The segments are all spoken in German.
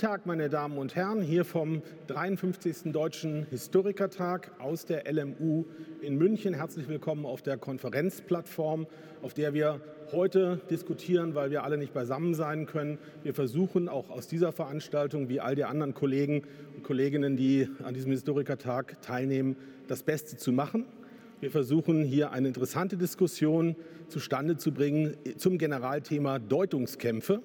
Tag, meine Damen und Herren, hier vom 53. Deutschen Historikertag aus der LMU in München. Herzlich willkommen auf der Konferenzplattform, auf der wir heute diskutieren, weil wir alle nicht beisammen sein können. Wir versuchen auch aus dieser Veranstaltung, wie all die anderen Kollegen und Kolleginnen, die an diesem Historikertag teilnehmen, das Beste zu machen. Wir versuchen hier eine interessante Diskussion zustande zu bringen zum Generalthema Deutungskämpfe.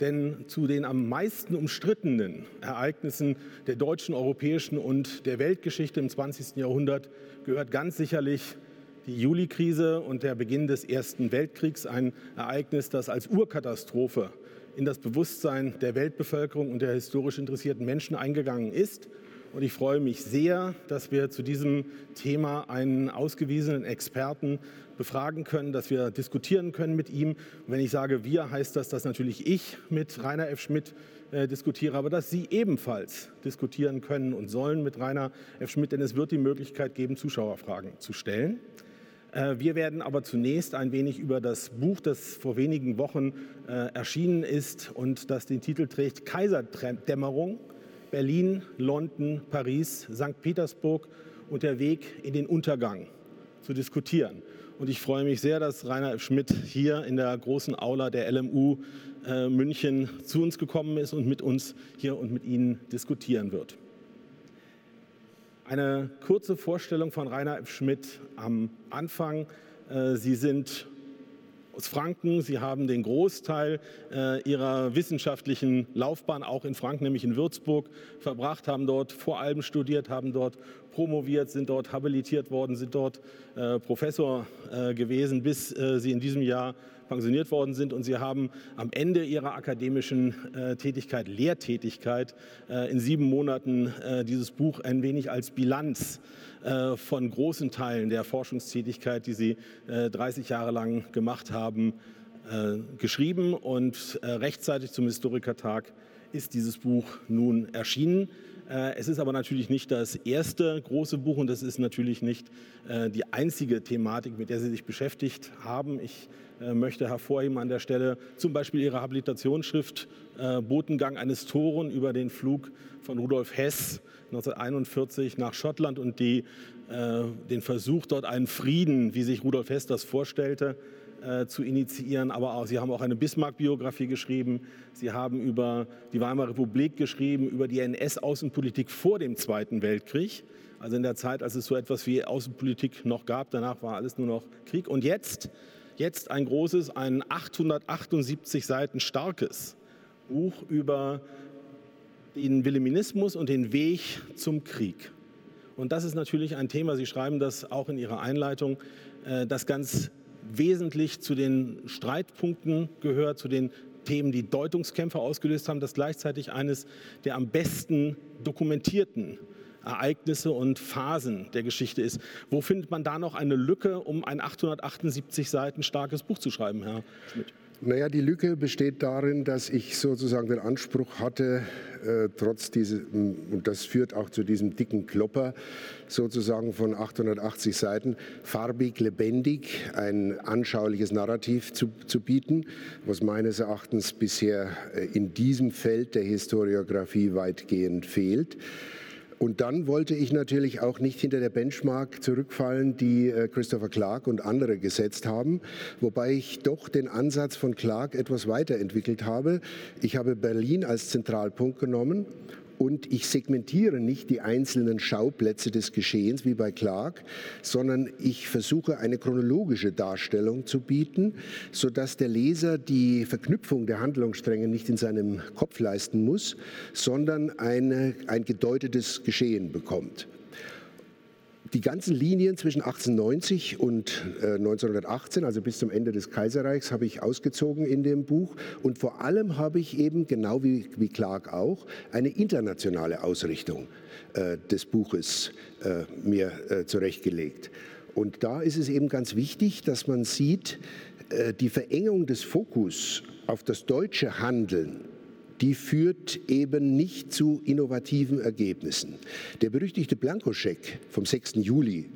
Denn zu den am meisten umstrittenen Ereignissen der deutschen, europäischen und der Weltgeschichte im 20. Jahrhundert gehört ganz sicherlich die Juli-Krise und der Beginn des Ersten Weltkriegs, ein Ereignis, das als Urkatastrophe in das Bewusstsein der Weltbevölkerung und der historisch interessierten Menschen eingegangen ist. Und ich freue mich sehr, dass wir zu diesem Thema einen ausgewiesenen Experten befragen können, dass wir diskutieren können mit ihm. Und wenn ich sage wir, heißt das, dass natürlich ich mit Rainer F. Schmidt äh, diskutiere, aber dass Sie ebenfalls diskutieren können und sollen mit Rainer F. Schmidt, denn es wird die Möglichkeit geben, Zuschauerfragen zu stellen. Äh, wir werden aber zunächst ein wenig über das Buch, das vor wenigen Wochen äh, erschienen ist und das den Titel trägt Kaiserdämmerung Berlin, London, Paris, St. Petersburg und der Weg in den Untergang zu diskutieren. Und ich freue mich sehr, dass Rainer Schmidt hier in der großen Aula der LMU äh, München zu uns gekommen ist und mit uns hier und mit Ihnen diskutieren wird. Eine kurze Vorstellung von Rainer Schmidt am Anfang. Äh, Sie sind aus Franken. Sie haben den Großteil äh, ihrer wissenschaftlichen Laufbahn auch in Franken, nämlich in Würzburg, verbracht, haben dort vor allem studiert, haben dort promoviert, sind dort habilitiert worden, sind dort äh, Professor äh, gewesen, bis äh, sie in diesem Jahr pensioniert worden sind. Und sie haben am Ende ihrer akademischen äh, Tätigkeit, Lehrtätigkeit, äh, in sieben Monaten dieses Buch ein wenig als Bilanz von großen Teilen der Forschungstätigkeit, die sie 30 Jahre lang gemacht haben, geschrieben. Und rechtzeitig zum Historikertag ist dieses Buch nun erschienen. Äh, es ist aber natürlich nicht das erste große Buch und es ist natürlich nicht äh, die einzige Thematik, mit der Sie sich beschäftigt haben. Ich äh, möchte hervorheben an der Stelle zum Beispiel Ihre Habilitationsschrift Botengang eines Toren über den Flug von Rudolf Hess 1941 nach Schottland und die, den Versuch, dort einen Frieden, wie sich Rudolf Hess das vorstellte, äh, zu initiieren, aber auch, Sie haben auch eine Bismarck-Biografie geschrieben, Sie haben über die Weimarer Republik geschrieben, über die NS-Außenpolitik vor dem Zweiten Weltkrieg, also in der Zeit, als es so etwas wie Außenpolitik noch gab, danach war alles nur noch Krieg. Und jetzt, jetzt ein großes, ein 878 Seiten starkes Buch über den Wilhelminismus und den Weg zum Krieg. Und das ist natürlich ein Thema, Sie schreiben das auch in Ihrer Einleitung, äh, das ganz wesentlich zu den Streitpunkten gehört, zu den Themen, die Deutungskämpfe ausgelöst haben, das gleichzeitig eines der am besten dokumentierten Ereignisse und Phasen der Geschichte ist. Wo findet man da noch eine Lücke, um ein 878 Seiten starkes Buch zu schreiben, Herr Schmidt? Naja, die Lücke besteht darin, dass ich sozusagen den Anspruch hatte, äh, trotz dieses, und das führt auch zu diesem dicken Klopper, sozusagen von 880 Seiten, farbig, lebendig, ein anschauliches Narrativ zu, zu bieten, was meines Erachtens bisher äh, in diesem Feld der Historiografie weitgehend fehlt. Und dann wollte ich natürlich auch nicht hinter der Benchmark zurückfallen, die äh, Christopher Clark und andere gesetzt haben, wobei ich doch den Ansatz von Clark etwas weiterentwickelt habe. Ich habe Berlin als Zentralpunkt genommen und ich segmentiere nicht die einzelnen Schauplätze des Geschehens wie bei Clark, sondern ich versuche eine chronologische Darstellung zu bieten, sodass der Leser die Verknüpfung der Handlungsstränge nicht in seinem Kopf leisten muss, sondern eine, ein gedeutetes Geschehen bekommt. Die ganzen Linien zwischen 1890 und äh, 1918, also bis zum Ende des Kaiserreichs, habe ich ausgezogen in dem Buch. Und vor allem habe ich eben, genau wie, wie Clark auch, eine internationale Ausrichtung äh, des Buches äh, mir äh, zurechtgelegt. Und da ist es eben ganz wichtig, dass man sieht, äh, die Verengung des Fokus auf das deutsche Handeln die führt eben nicht zu innovativen Ergebnissen. Der berüchtigte Blankoscheck vom 6. Juli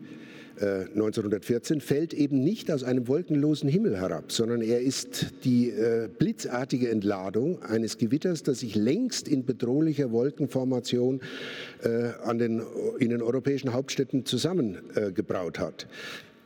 1914 fällt eben nicht aus einem wolkenlosen Himmel herab, sondern er ist die äh, blitzartige Entladung eines Gewitters, das sich längst in bedrohlicher Wolkenformation äh, an den, in den europäischen Hauptstädten zusammengebraut hat.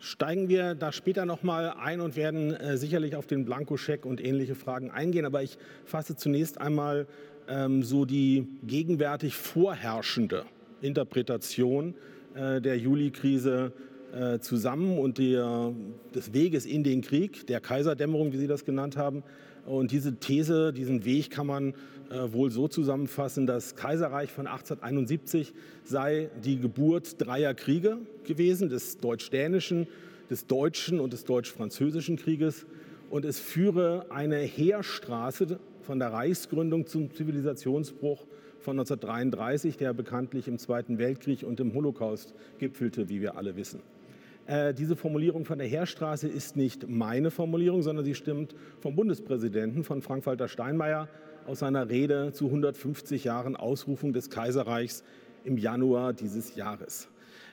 Steigen wir da später nochmal ein und werden äh, sicherlich auf den Blankoscheck und ähnliche Fragen eingehen. Aber ich fasse zunächst einmal ähm, so die gegenwärtig vorherrschende Interpretation äh, der Juli-Krise äh, zusammen und der, des Weges in den Krieg, der Kaiserdämmerung, wie Sie das genannt haben. Und diese These, diesen Weg kann man äh, wohl so zusammenfassen, das Kaiserreich von 1871 sei die Geburt dreier Kriege gewesen, des deutsch-dänischen, des deutschen und des deutsch-französischen Krieges. Und es führe eine Heerstraße von der Reichsgründung zum Zivilisationsbruch von 1933, der bekanntlich im Zweiten Weltkrieg und im Holocaust gipfelte, wie wir alle wissen. Äh, diese Formulierung von der Heerstraße ist nicht meine Formulierung, sondern sie stimmt vom Bundespräsidenten, von Frank-Walter Steinmeier, aus seiner Rede zu 150 Jahren Ausrufung des Kaiserreichs im Januar dieses Jahres.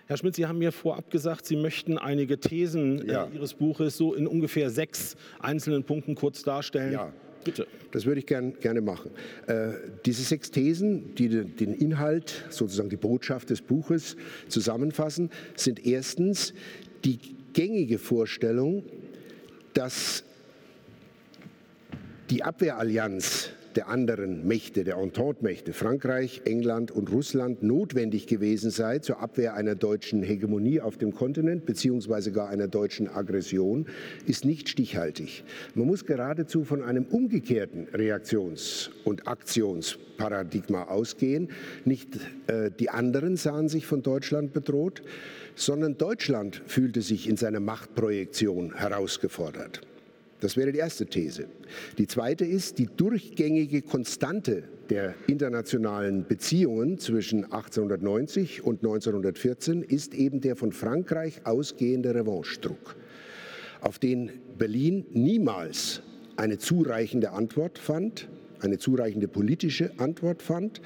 Herr Schmidt, Sie haben mir vorab gesagt, Sie möchten einige Thesen äh, ja. Ihres Buches so in ungefähr sechs einzelnen Punkten kurz darstellen. Ja. Bitte. Das würde ich gern, gerne machen. Äh, diese sechs Thesen, die den Inhalt, sozusagen die Botschaft des Buches zusammenfassen, sind erstens die gängige Vorstellung, dass die Abwehrallianz der anderen Mächte, der Entente-Mächte, Frankreich, England und Russland, notwendig gewesen sei zur Abwehr einer deutschen Hegemonie auf dem Kontinent beziehungsweise gar einer deutschen Aggression, ist nicht stichhaltig. Man muss geradezu von einem umgekehrten Reaktions- und Aktionsparadigma ausgehen. Nicht äh, die anderen sahen sich von Deutschland bedroht, sondern Deutschland fühlte sich in seiner Machtprojektion herausgefordert. Das wäre die erste These. Die zweite ist, die durchgängige Konstante der internationalen Beziehungen zwischen 1890 und 1914 ist eben der von Frankreich ausgehende Revanchdruck, auf den Berlin niemals eine zureichende Antwort fand, eine zureichende politische Antwort fand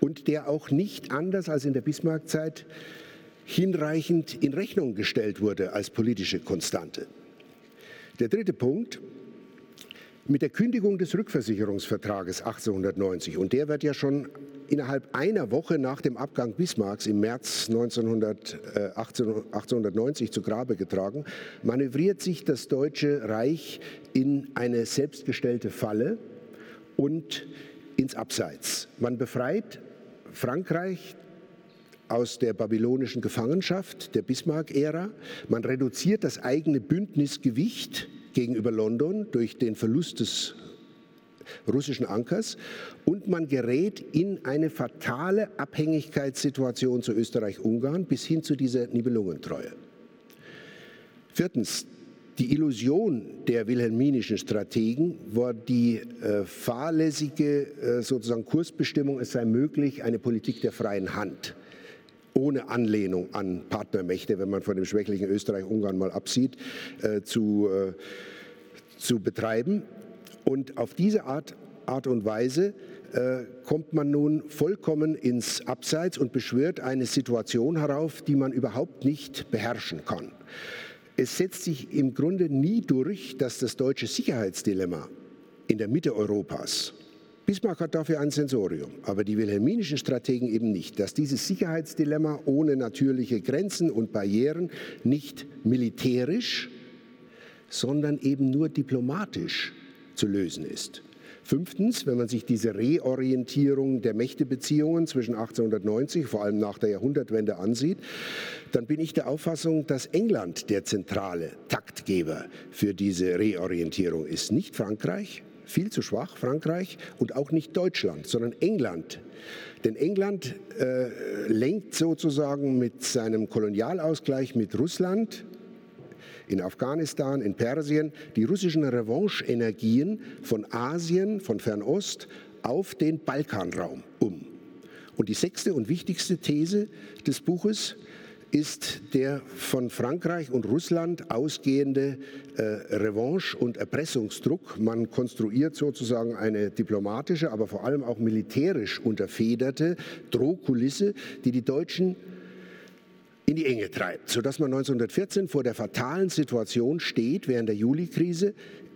und der auch nicht anders als in der Bismarckzeit hinreichend in Rechnung gestellt wurde als politische Konstante. Der dritte Punkt, mit der Kündigung des Rückversicherungsvertrages 1890, und der wird ja schon innerhalb einer Woche nach dem Abgang Bismarcks im März 1900, äh, 1890 zu Grabe getragen, manövriert sich das Deutsche Reich in eine selbstgestellte Falle und ins Abseits. Man befreit Frankreich aus der babylonischen Gefangenschaft der Bismarck-Ära. Man reduziert das eigene Bündnisgewicht gegenüber London durch den Verlust des russischen Ankers und man gerät in eine fatale Abhängigkeitssituation zu Österreich-Ungarn bis hin zu dieser Nibelungentreue. Viertens, die Illusion der wilhelminischen Strategen war die äh, fahrlässige äh, sozusagen Kursbestimmung, es sei möglich, eine Politik der freien Hand ohne Anlehnung an Partnermächte, wenn man von dem schwächlichen Österreich-Ungarn mal absieht, äh, zu, äh, zu betreiben. Und auf diese Art, Art und Weise äh, kommt man nun vollkommen ins Abseits und beschwört eine Situation herauf, die man überhaupt nicht beherrschen kann. Es setzt sich im Grunde nie durch, dass das deutsche Sicherheitsdilemma in der Mitte Europas Bismarck hat dafür ein Sensorium, aber die wilhelminischen Strategen eben nicht, dass dieses Sicherheitsdilemma ohne natürliche Grenzen und Barrieren nicht militärisch, sondern eben nur diplomatisch zu lösen ist. Fünftens, wenn man sich diese Reorientierung der Mächtebeziehungen zwischen 1890, vor allem nach der Jahrhundertwende ansieht, dann bin ich der Auffassung, dass England der zentrale Taktgeber für diese Reorientierung ist, nicht Frankreich, viel zu schwach, Frankreich, und auch nicht Deutschland, sondern England. Denn England äh, lenkt sozusagen mit seinem Kolonialausgleich mit Russland in Afghanistan, in Persien, die russischen Revanche-Energien von Asien, von Fernost auf den Balkanraum um. Und die sechste und wichtigste These des Buches ist der von Frankreich und Russland ausgehende äh, Revanche- und Erpressungsdruck. Man konstruiert sozusagen eine diplomatische, aber vor allem auch militärisch unterfederte Drohkulisse, die die Deutschen in die Enge treibt, sodass man 1914 vor der fatalen Situation steht, während der Juli-Krise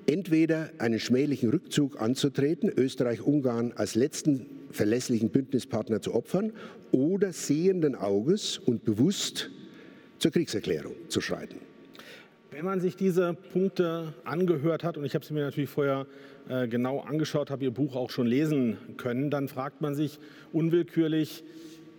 entweder einen schmählichen Rückzug anzutreten, Österreich-Ungarn als letzten verlässlichen Bündnispartner zu opfern, oder sehenden Auges und bewusst zur Kriegserklärung zu schreiten. Wenn man sich diese Punkte angehört hat, und ich habe sie mir natürlich vorher äh, genau angeschaut, habe Ihr Buch auch schon lesen können, dann fragt man sich unwillkürlich,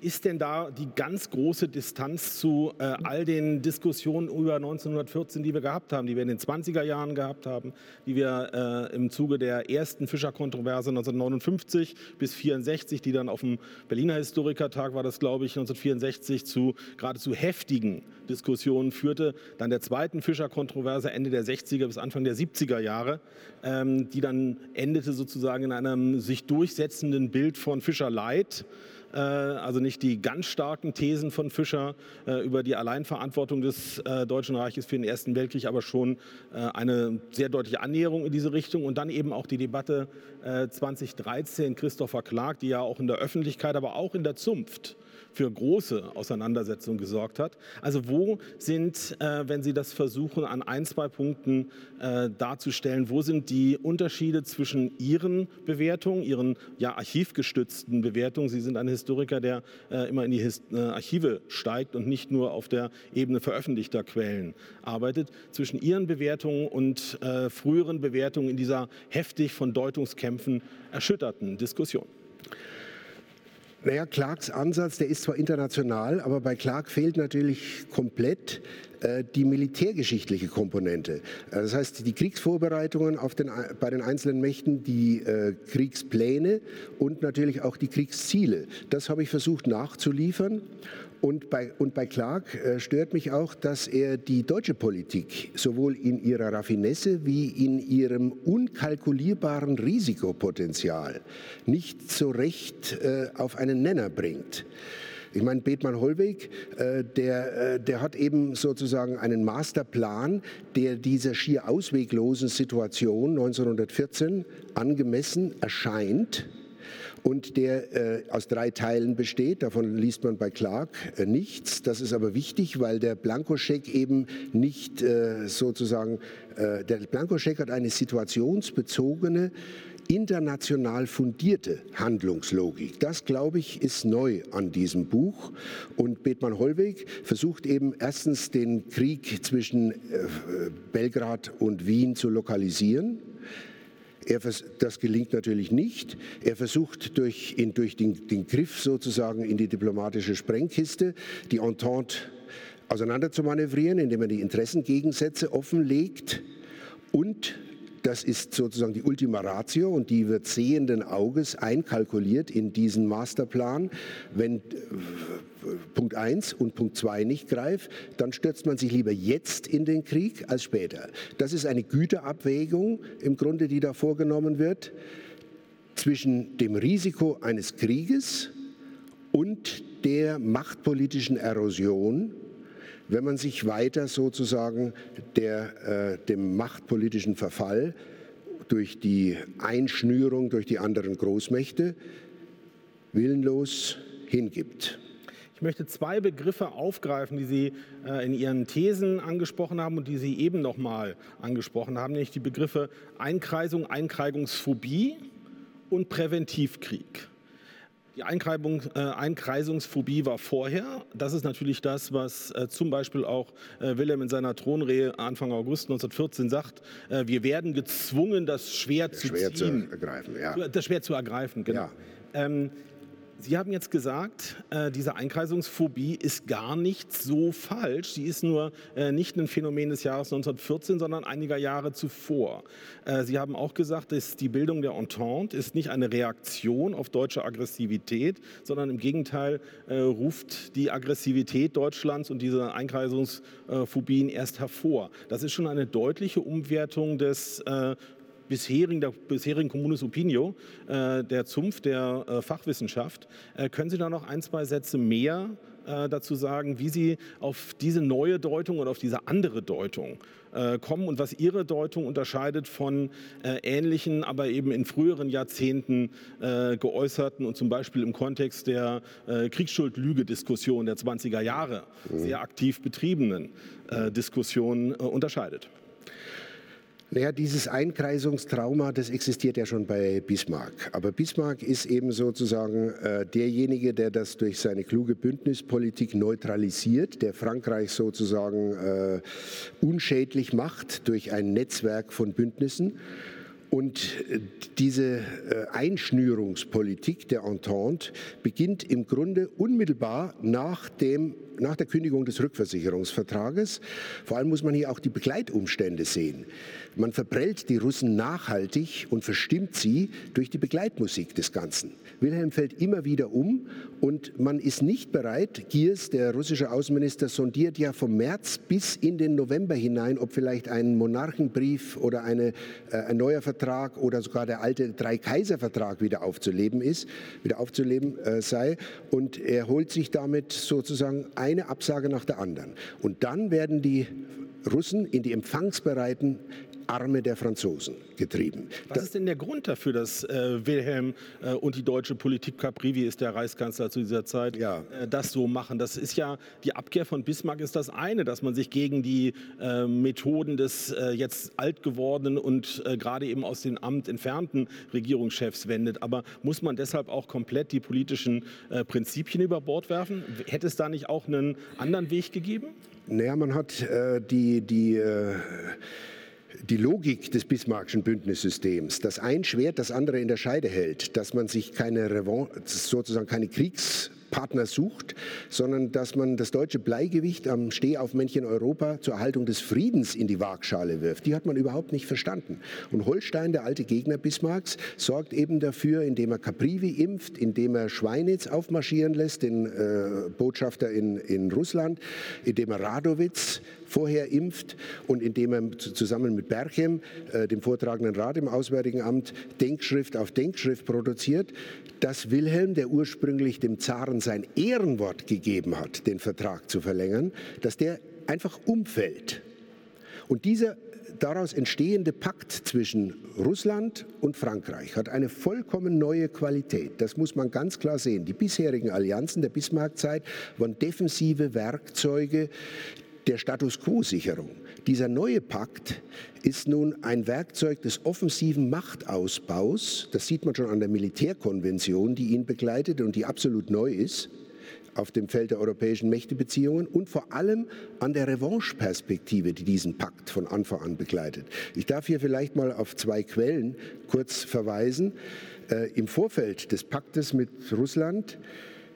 ist denn da die ganz große Distanz zu äh, all den Diskussionen über 1914, die wir gehabt haben, die wir in den 20er Jahren gehabt haben, die wir äh, im Zuge der ersten Fischerkontroverse 1959 bis 64, die dann auf dem Berliner Historikertag war das, glaube ich, 1964 zu geradezu heftigen Diskussionen führte, dann der zweiten Fischerkontroverse Ende der 60er bis Anfang der 70er Jahre, ähm, die dann endete sozusagen in einem sich durchsetzenden Bild von Fischerleid. Äh, also nicht die ganz starken Thesen von Fischer äh, über die Alleinverantwortung des äh, Deutschen Reiches für den Ersten Weltkrieg, aber schon eine sehr deutliche Annäherung in diese Richtung. Und dann eben auch die Debatte 2013 Christopher Clark, die ja auch in der Öffentlichkeit, aber auch in der Zunft für große Auseinandersetzungen gesorgt hat. Also wo sind, äh, wenn Sie das versuchen, an ein, zwei Punkten äh, darzustellen, wo sind die Unterschiede zwischen Ihren Bewertungen, Ihren ja, archivgestützten Bewertungen? Sie sind ein Historiker, der äh, immer in die Archive steigt und nicht nur auf der Ebene veröffentlichter Quellen arbeitet, zwischen Ihren Bewertungen und früheren Bewertungen in dieser heftig von Deutungskämpfen erschütterten Diskussion. Naja, Clarks Ansatz, der ist zwar international, aber bei Clark fehlt natürlich komplett äh, die militärgeschichtliche Komponente. Äh, das heißt, die Kriegsvorbereitungen den, bei den einzelnen Mächten, die äh, Kriegspläne und natürlich auch die Kriegsziele. Das habe ich versucht nachzuliefern. Und bei, und bei Clark äh, stört mich auch, dass er die deutsche Politik sowohl in ihrer Raffinesse wie in ihrem unkalkulierbaren Risikopotenzial nicht so recht äh, auf einen Nenner bringt. Ich meine, Bethmann Hollweg, äh, der, der hat eben sozusagen einen Masterplan, der dieser schier ausweglosen Situation 1914 angemessen erscheint und der äh, aus drei Teilen besteht. Davon liest man bei Clark äh, nichts. Das ist aber wichtig, weil der Blankoscheck eben nicht äh, sozusagen, äh, der Blankoscheck hat eine situationsbezogene international fundierte Handlungslogik. Das, glaube ich, ist neu an diesem Buch. Und Bethmann Hollweg versucht eben erstens den Krieg zwischen äh, Belgrad und Wien zu lokalisieren er, das gelingt natürlich nicht. Er versucht durch, in, durch den, den Griff sozusagen in die diplomatische Sprengkiste die Entente auseinander zu manövrieren, indem er die Interessengegensätze offenlegt und das ist sozusagen die Ultima Ratio und die wird sehenden Auges einkalkuliert in diesen Masterplan. Wenn äh, Punkt 1 und Punkt 2 nicht greift, dann stürzt man sich lieber jetzt in den Krieg als später. Das ist eine Güterabwägung im Grunde, die da vorgenommen wird zwischen dem Risiko eines Krieges und der machtpolitischen Erosion wenn man sich weiter sozusagen der, äh, dem machtpolitischen Verfall durch die Einschnürung durch die anderen Großmächte willenlos hingibt. Ich möchte zwei Begriffe aufgreifen, die Sie äh, in Ihren Thesen angesprochen haben und die Sie eben noch mal angesprochen haben, nämlich die Begriffe Einkreisung, Einkreisungsphobie und Präventivkrieg. Die Einkreisung, äh, Einkreisungsphobie war vorher. Das ist natürlich das, was äh, zum Beispiel auch äh, Wilhelm in seiner Thronrede Anfang August 1914 sagt. Äh, wir werden gezwungen, das Schwert zu Schwer ziehen. Zu ergreifen, ja. Das Schwert zu ergreifen, genau. Ja. Ähm, Sie haben jetzt gesagt, äh, diese Einkreisungsphobie ist gar nicht so falsch. Sie ist nur äh, nicht ein Phänomen des Jahres 1914, sondern einiger Jahre zuvor. Äh, Sie haben auch gesagt, dass die Bildung der Entente ist nicht eine Reaktion auf deutsche Aggressivität, sondern im Gegenteil äh, ruft die Aggressivität Deutschlands und diese Einkreisungsphobien erst hervor. Das ist schon eine deutliche Umwertung des äh, bisherigen, der bisherigen Communis Opinio, äh, der Zunft der äh, Fachwissenschaft. Äh, können Sie da noch ein, zwei Sätze mehr dazu sagen, wie Sie auf diese neue Deutung oder auf diese andere Deutung kommen und was Ihre Deutung unterscheidet von äh, ähnlichen, aber eben in früheren Jahrzehnten geäußerten und zum Beispiel im Kontext der Kriegsschuldlüge-Diskussion der 20er Jahre mhm. sehr aktiv betriebenen äh, Diskussion unterscheidet. Naja, dieses Einkreisungstrauma, das existiert ja schon bei Bismarck. Aber Bismarck ist eben sozusagen äh, derjenige, der das durch seine kluge Bündnispolitik neutralisiert, der Frankreich sozusagen äh, unschädlich macht durch ein Netzwerk von Bündnissen. Und äh, diese äh, Einschnürungspolitik der Entente beginnt im Grunde unmittelbar nach, dem, nach der Kündigung des Rückversicherungsvertrages. Vor allem muss man hier auch die Begleitumstände sehen. Man verprellt die Russen nachhaltig und verstimmt sie durch die Begleitmusik des Ganzen. Wilhelm fällt immer wieder um und man ist nicht bereit, Giers, der russische Außenminister, sondiert ja vom März bis in den November hinein, ob vielleicht ein Monarchenbrief oder eine, äh, ein neuer Vertrag oder sogar der alte Drei-Kaiser-Vertrag wieder aufzuleben ist, wieder aufzuleben äh, sei. Und er holt sich damit sozusagen eine Absage nach der anderen. Und dann werden die Russen in die empfangsbereiten Arme der Franzosen getrieben. Was ist denn der Grund dafür, dass äh, Wilhelm äh, und die deutsche Politik, Caprivi ist der Reichskanzler zu dieser Zeit, ja. äh, das so machen? Das ist ja, die Abkehr von Bismarck ist das eine, dass man sich gegen die äh, Methoden des äh, jetzt alt gewordenen und äh, gerade eben aus dem Amt entfernten Regierungschefs wendet. Aber muss man deshalb auch komplett die politischen Prinzipien über Bord werfen? Hätte es da nicht auch einen anderen Weg gegeben? Naja, man hat die, die die Logik des Bismarckschen Bündnissystems, dass ein Schwert das andere in der Scheide hält, dass man sich keine Revanche, sozusagen keine Kriegs Partner sucht, sondern dass man das deutsche Bleigewicht am Stehaufmännchen Europa zur Erhaltung des Friedens in die Waagschale wirft. Die hat man überhaupt nicht verstanden. Und Holstein, der alte Gegner Bismarcks, sorgt eben dafür, indem er Caprivi impft, indem er Schweinitz aufmarschieren lässt, den äh, Botschafter in, in Russland, indem er Radowitz vorher impft und indem er zusammen mit Berchem, äh, dem vortragenden Rat im Auswärtigen Amt, Denkschrift auf Denkschrift produziert, dass Wilhelm, der ursprünglich dem Zaren sein Ehrenwort gegeben hat, den Vertrag zu verlängern, dass der einfach umfällt. Und dieser daraus entstehende Pakt zwischen Russland und Frankreich hat eine vollkommen neue Qualität. Das muss man ganz klar sehen. Die bisherigen Allianzen der Bismarckzeit waren defensive Werkzeuge der Status quo-Sicherung. Dieser neue Pakt ist nun ein Werkzeug des offensiven Machtausbaus. Das sieht man schon an der Militärkonvention, die ihn begleitet und die absolut neu ist auf dem Feld der europäischen Mächtebeziehungen und vor allem an der Revanche-Perspektive, die diesen Pakt von Anfang an begleitet. Ich darf hier vielleicht mal auf zwei Quellen kurz verweisen. Äh, Im Vorfeld des Paktes mit Russland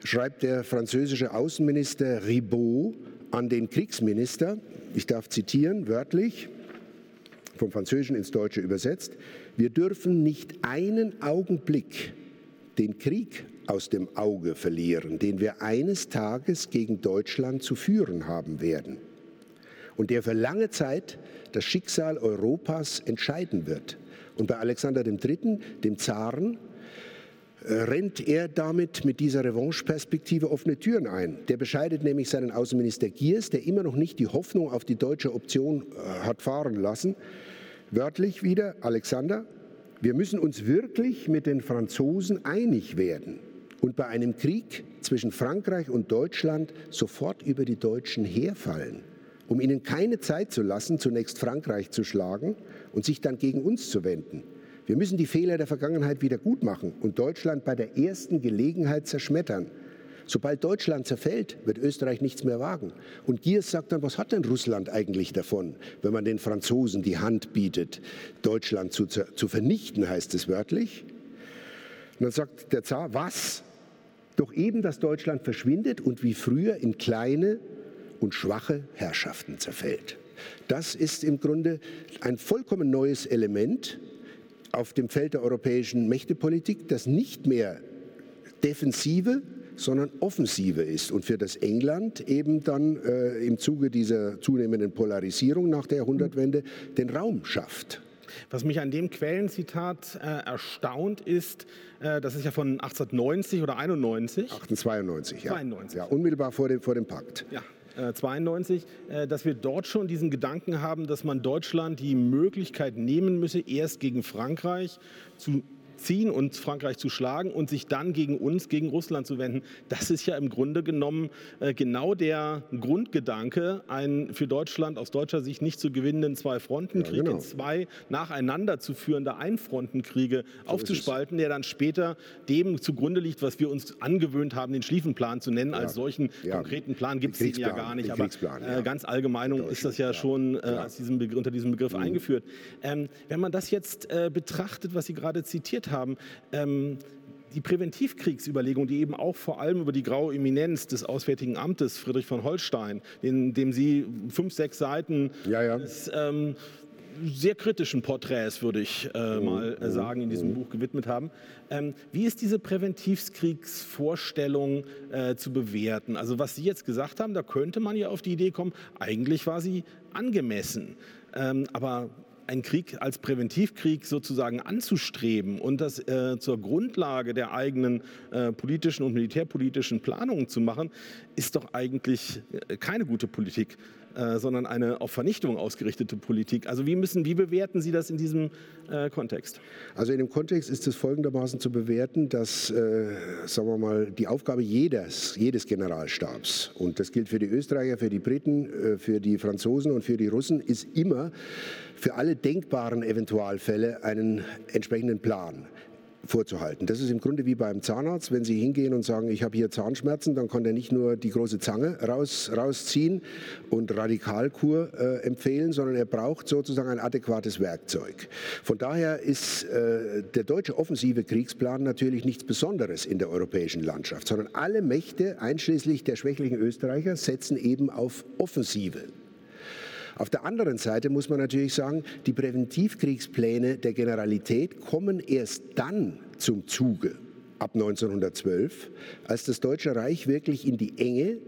schreibt der französische Außenminister Ribot an den Kriegsminister, ich darf zitieren wörtlich, vom Französischen ins Deutsche übersetzt, wir dürfen nicht einen Augenblick den Krieg aus dem Auge verlieren, den wir eines Tages gegen Deutschland zu führen haben werden und der für lange Zeit das Schicksal Europas entscheiden wird. Und bei Alexander III., dem Zaren, rennt er damit mit dieser Revanche-Perspektive offene Türen ein. Der bescheidet nämlich seinen Außenminister Giers, der immer noch nicht die Hoffnung auf die deutsche Option äh, hat fahren lassen. Wörtlich wieder, Alexander, wir müssen uns wirklich mit den Franzosen einig werden und bei einem Krieg zwischen Frankreich und Deutschland sofort über die Deutschen herfallen, um ihnen keine Zeit zu lassen, zunächst Frankreich zu schlagen und sich dann gegen uns zu wenden. Wir müssen die Fehler der Vergangenheit wieder gut machen und Deutschland bei der ersten Gelegenheit zerschmettern. Sobald Deutschland zerfällt, wird Österreich nichts mehr wagen. Und Giers sagt dann, was hat denn Russland eigentlich davon, wenn man den Franzosen die Hand bietet, Deutschland zu, zu vernichten, heißt es wörtlich. Und dann sagt der Zar, was? Doch eben, dass Deutschland verschwindet und wie früher in kleine und schwache Herrschaften zerfällt. Das ist im Grunde ein vollkommen neues Element, auf dem Feld der europäischen Mächtepolitik, das nicht mehr defensive, sondern offensive ist und für das England eben dann äh, im Zuge dieser zunehmenden Polarisierung nach der Jahrhundertwende den Raum schafft. Was mich an dem Quellenzitat äh, erstaunt ist, äh, das ist ja von 1890 oder 91. 1892, ja. 92. ja unmittelbar vor dem, vor dem Pakt. Ja. 92, äh, dass wir dort schon diesen Gedanken haben, dass man Deutschland die Möglichkeit nehmen müsse, erst gegen Frankreich zu ziehen und Frankreich zu schlagen und sich dann gegen uns, gegen Russland zu wenden. Das ist ja im Grunde genommen äh, genau der Grundgedanke, einen für Deutschland aus deutscher Sicht nicht zu gewinnenden Zwei-Fronten-Krieg ja, genau. in zwei nacheinander zu führende Einfrontenkriege so aufzuspalten, der dann später dem zugrunde liegt, was wir uns angewöhnt haben, den Schlieffenplan zu nennen. Ja. Als solchen ja. konkreten Plan gibt es ja gar nicht. Aber äh, ganz allgemein ist das ja schon äh, diesem unter diesem Begriff mhm. eingeführt. Ähm, wenn man das jetzt äh, betrachtet, was Sie gerade zitiert haben, haben, ähm, die Präventivkriegsüberlegung, die eben auch vor allem über die graue Eminenz des Auswärtigen Amtes Friedrich von Holstein, in dem Sie fünf, sechs Seiten ja, ja. Des, ähm, sehr kritischen Porträts, würde ich äh, mhm. mal äh, sagen, in diesem mhm. Buch gewidmet haben. Ähm, wie ist diese Präventivkriegsvorstellung äh, zu bewerten? Also was Sie jetzt gesagt haben, da könnte man ja auf die Idee kommen, eigentlich war sie angemessen. Ähm, aber einen Krieg als Präventivkrieg sozusagen anzustreben und das äh, zur Grundlage der eigenen äh, politischen und militärpolitischen Planungen zu machen, ist doch eigentlich äh, keine gute Politik, äh, sondern eine auf Vernichtung ausgerichtete Politik. Also wie müssen, wie bewerten Sie das in diesem äh, Kontext? Also in dem Kontext ist es folgendermaßen zu bewerten, dass, äh, sagen wir mal, die Aufgabe jedes, jedes Generalstabs, und das gilt für die Österreicher, für die Briten, für die Franzosen und für die Russen, ist immer, für alle denkbaren Eventualfälle einen entsprechenden Plan vorzuhalten. Das ist im Grunde wie beim Zahnarzt, wenn Sie hingehen und sagen, ich habe hier Zahnschmerzen, dann kann der nicht nur die große Zange raus, rausziehen und Radikalkur äh, empfehlen, sondern er braucht sozusagen ein adäquates Werkzeug. Von daher ist äh, der deutsche offensive Kriegsplan natürlich nichts Besonderes in der europäischen Landschaft, sondern alle Mächte, einschließlich der schwächlichen Österreicher, setzen eben auf Offensive. Auf der anderen Seite muss man natürlich sagen, die Präventivkriegspläne der Generalität kommen erst dann zum Zuge ab 1912, als das Deutsche Reich wirklich in die Enge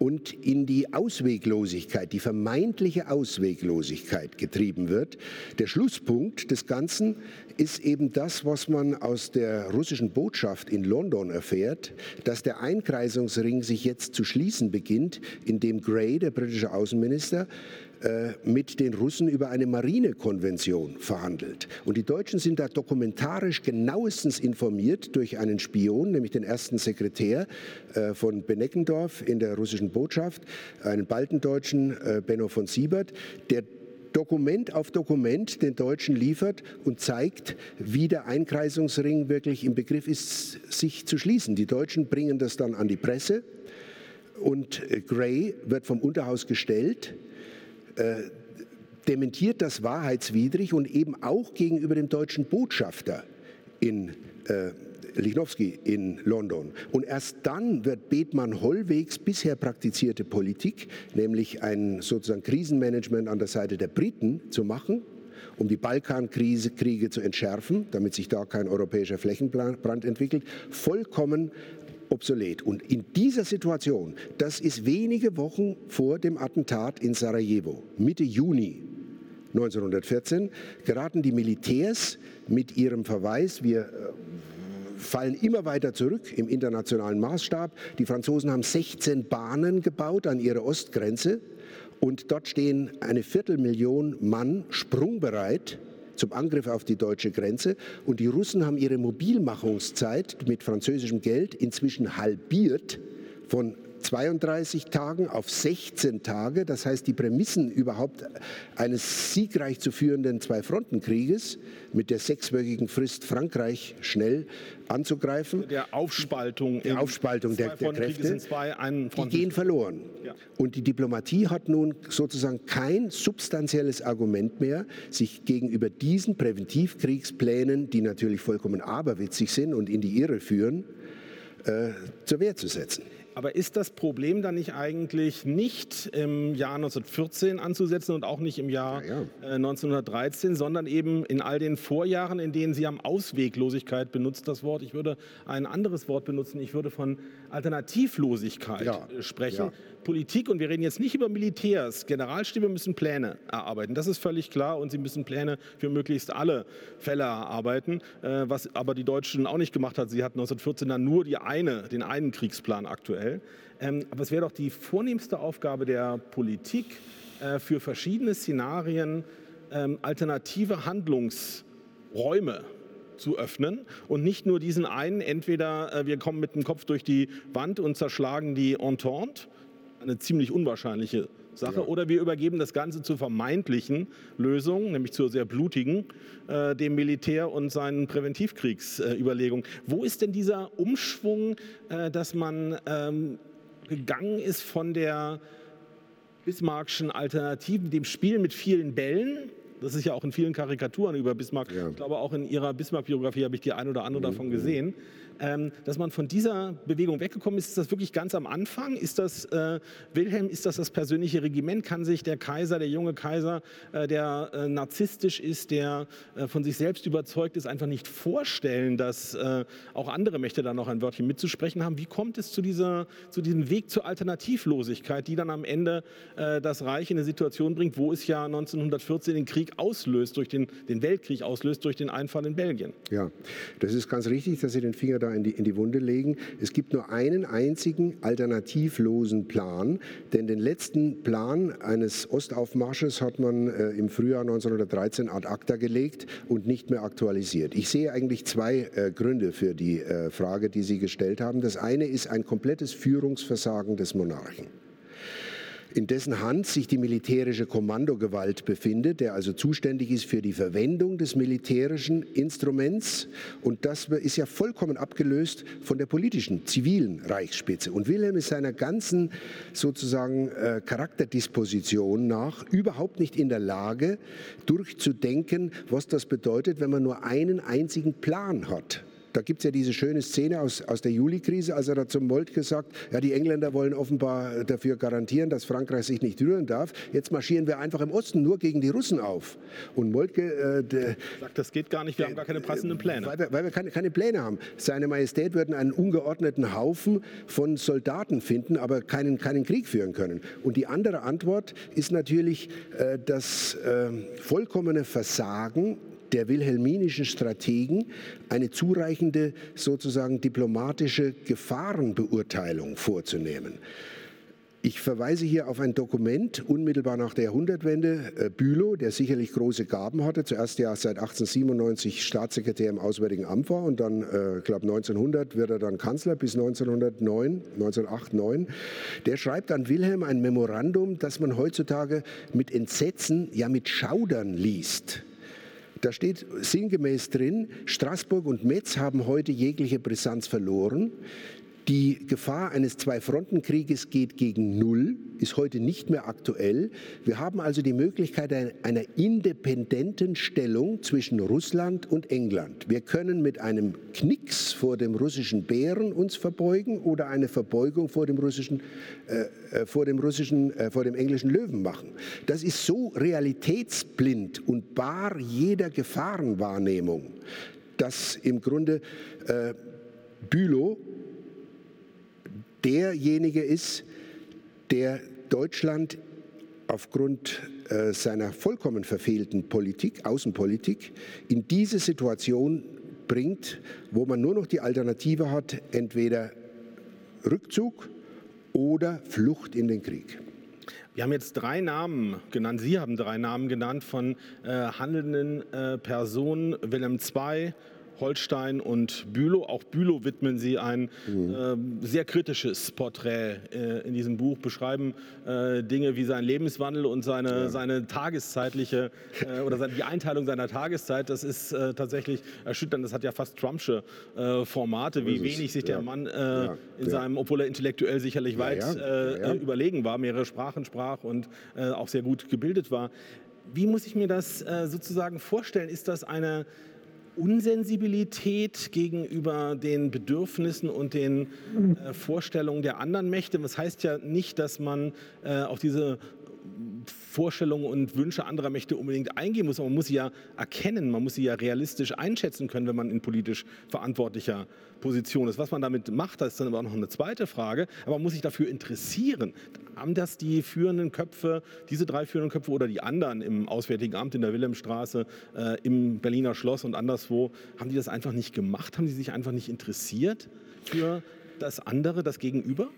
und in die Ausweglosigkeit, die vermeintliche Ausweglosigkeit getrieben wird. Der Schlusspunkt des Ganzen ist eben das, was man aus der russischen Botschaft in London erfährt, dass der Einkreisungsring sich jetzt zu schließen beginnt, indem Gray, der britische Außenminister, mit den Russen über eine Marinekonvention verhandelt. Und die Deutschen sind da dokumentarisch genauestens informiert durch einen Spion, nämlich den ersten Sekretär äh, von Beneckendorf in der russischen Botschaft, einen Baltendeutschen, äh, Benno von Siebert, der Dokument auf Dokument den Deutschen liefert und zeigt, wie der Einkreisungsring wirklich im Begriff ist, sich zu schließen. Die Deutschen bringen das dann an die Presse und Gray wird vom Unterhaus gestellt äh, dementiert das wahrheitswidrig und eben auch gegenüber dem deutschen Botschafter in äh, Lichnowsky in London. Und erst dann wird Bethmann Hollwegs bisher praktizierte Politik, nämlich ein sozusagen Krisenmanagement an der Seite der Briten zu machen, um die Balkankriege zu entschärfen, damit sich da kein europäischer Flächenbrand entwickelt, vollkommen obsolet. Und in dieser Situation, das ist wenige Wochen vor dem Attentat in Sarajevo, Mitte Juni 1914, geraten die Militärs mit ihrem Verweis, wir äh, fallen immer weiter zurück im internationalen Maßstab. Die Franzosen haben 16 Bahnen gebaut an ihrer Ostgrenze und dort stehen eine Viertelmillion Mann sprungbereit zum Angriff auf die deutsche Grenze. Und die Russen haben ihre Mobilmachungszeit mit französischem Geld inzwischen halbiert von 32 Tagen auf 16 Tage. Das heißt, die Prämissen überhaupt eines siegreich zu führenden Zwei-Fronten-Krieges mit der sechswöchigen Frist Frankreich schnell anzugreifen. Der Aufspaltung, der, Aufspaltung der, der Kräfte, die gehen verloren. Ja. Und die Diplomatie hat nun sozusagen kein substanzielles Argument mehr, sich gegenüber diesen Präventivkriegsplänen, die natürlich vollkommen aberwitzig sind und in die Irre führen, äh, zur Wehr zu setzen. Aber ist das Problem dann nicht eigentlich nicht im Jahr 1914 anzusetzen und auch nicht im Jahr ja, ja. Äh, 1913, sondern eben in all den Vorjahren, in denen Sie haben Ausweglosigkeit benutzt, das Wort. Ich würde ein anderes Wort benutzen. Ich würde von Alternativlosigkeit ja, äh, sprechen. Politik, und wir reden jetzt nicht über Militärs, Generalstäbe müssen Pläne erarbeiten. Das ist völlig klar und sie müssen Pläne für möglichst alle Fälle erarbeiten, äh, was aber die Deutschen auch nicht gemacht hat. Sie hatten 1914 dann nur die eine, den einen Kriegsplan aktuell. Ähm, aber es wäre doch die vornehmste Aufgabe der Politik, äh, für verschiedene Szenarien ähm, alternative Handlungsräume zu öffnen und nicht nur diesen einen, entweder äh, wir kommen mit dem Kopf durch die Wand und zerschlagen die Entente, eine ziemlich unwahrscheinliche Sache. Ja. Oder wir übergeben das Ganze zur vermeintlichen Lösung, nämlich zur sehr blutigen, äh, dem Militär und seinen Präventivkriegsüberlegungen. Äh, Wo ist denn dieser Umschwung, äh, dass man ähm, gegangen ist von der Bismarckschen Alternative, dem Spiel mit vielen Bällen, das ist ja auch in vielen Karikaturen über Bismarck. Ja. Ich glaube, auch in Ihrer Bismarck-Biografie habe ich die ein oder andere mhm. davon gesehen ähm, dass man von dieser Bewegung weggekommen ist. Ist das wirklich ganz am Anfang? Ist das äh, Wilhelm, ist das das persönliche Regiment? Kann sich der Kaiser, der junge Kaiser, äh, der äh, narzisstisch ist, der äh, von sich selbst überzeugt ist, einfach nicht vorstellen, dass äh, auch andere Mächte da noch ein Wörtchen mitzusprechen haben? Wie kommt es zu, dieser, zu diesem Weg zur Alternativlosigkeit, die dann am Ende äh, das Reich in eine Situation bringt, wo es ja 1914 den Krieg auslöst, durch den, den Weltkrieg auslöst, durch den Einfall in Belgien? Ja, das ist ganz richtig, dass Sie den Finger da in die, in die Wunde legen. Es gibt nur einen einzigen alternativlosen Plan, denn den letzten Plan eines Ostaufmarsches hat man äh, im Frühjahr 1913 ad acta gelegt und nicht mehr aktualisiert. Ich sehe eigentlich zwei äh, Gründe für die äh, Frage, die Sie gestellt haben. Das eine ist ein komplettes Führungsversagen des Monarchen in dessen Hand sich die militärische Kommandogewalt befindet, der also zuständig ist für die Verwendung des militärischen Instruments. Und das ist ja vollkommen abgelöst von der politischen, zivilen Reichsspitze. Und Wilhelm ist seiner ganzen sozusagen äh, Charakterdisposition nach überhaupt nicht in der Lage, durchzudenken, was das bedeutet, wenn man nur einen einzigen Plan hat. Da gibt es ja diese schöne Szene aus, aus der Juli-Krise, als er da zum Moltke sagt, ja, die Engländer wollen offenbar dafür garantieren, dass Frankreich sich nicht rühren darf. Jetzt marschieren wir einfach im Osten nur gegen die Russen auf. Und Moltke äh, sagt, das geht gar nicht, wir haben gar keine passenden Pläne. Weil wir, weil wir keine, keine, Pläne haben. Seine Majestät würden einen ungeordneten Haufen von Soldaten finden, aber keinen, keinen Krieg führen können. Und die andere Antwort ist natürlich äh, das äh, vollkommene Versagen der wilhelminischen Strategen eine zureichende sozusagen diplomatische Gefahrenbeurteilung vorzunehmen. Ich verweise hier auf ein Dokument unmittelbar nach der Jahrhundertwende, äh, Bülow, der sicherlich große Gaben hatte, zuerst ja seit 1897 Staatssekretär im Auswärtigen Amt war und dann, äh, glaube 1900 wird er dann Kanzler bis 1909, 1908, 9. Der schreibt an Wilhelm ein Memorandum, das man heutzutage mit Entsetzen, ja mit Schaudern liest. Da steht sinngemäß drin, Straßburg und Metz haben heute jegliche Brisanz verloren. Die Gefahr eines Zwei-Fronten-Krieges geht gegen Null, ist heute nicht mehr aktuell. Wir haben also die Möglichkeit einer independenten Stellung zwischen Russland und England. Wir können mit einem Knicks vor dem russischen Bären uns verbeugen oder eine Verbeugung vor dem russischen, äh, äh vor dem, russischen, äh, vor dem englischen Löwen machen. Das ist so realitätsblind und bar jeder Gefahrenwahrnehmung, dass im Grunde äh, Bülow derjenige ist, der Deutschland aufgrund äh, seiner vollkommen verfehlten Politik, Außenpolitik, in diese Situation bringt, wo man nur noch die Alternative hat, entweder Rückzug oder Flucht in den Krieg. Wir haben jetzt drei Namen genannt, Sie haben drei Namen genannt von äh, handelnden äh, Personen, Wilhelm II, Holstein und Bülow. Auch Bülow widmen sie ein mhm. äh, sehr kritisches Porträt äh, in diesem Buch, beschreiben äh, Dinge wie sein Lebenswandel und seine, ja. seine tageszeitliche äh, oder seine, die Einteilung seiner Tageszeit. Das ist äh, tatsächlich erschütternd. Das hat ja fast Trumpsche äh, Formate, wie wenig sich der Mann ja. in ja. seinem, obwohl er intellektuell sicherlich weit überlegen war, mehrere Sprachen sprach und auch sehr gut gebildet war. Wie muss ich mir das sozusagen vorstellen? Ist das eine Unsensibilität gegenüber den Bedürfnissen und den äh, Vorstellungen der anderen Mächte. Das heißt ja nicht, dass man äh, auf diese Vorstellungen und Wünsche anderer Mächte unbedingt eingehen muss, man muss sie ja erkennen, man muss sie ja realistisch einschätzen können, wenn man in politisch verantwortlicher Position ist. Was man damit macht, das ist dann aber noch eine zweite Frage, aber man muss sich dafür interessieren. Haben das die führenden Köpfe, diese drei führenden Köpfe oder die anderen im Auswärtigen Amt in der Wilhelmstraße, äh, im Berliner Schloss und anderswo, haben die das einfach nicht gemacht? Haben die sich einfach nicht interessiert für das andere, das Gegenüber?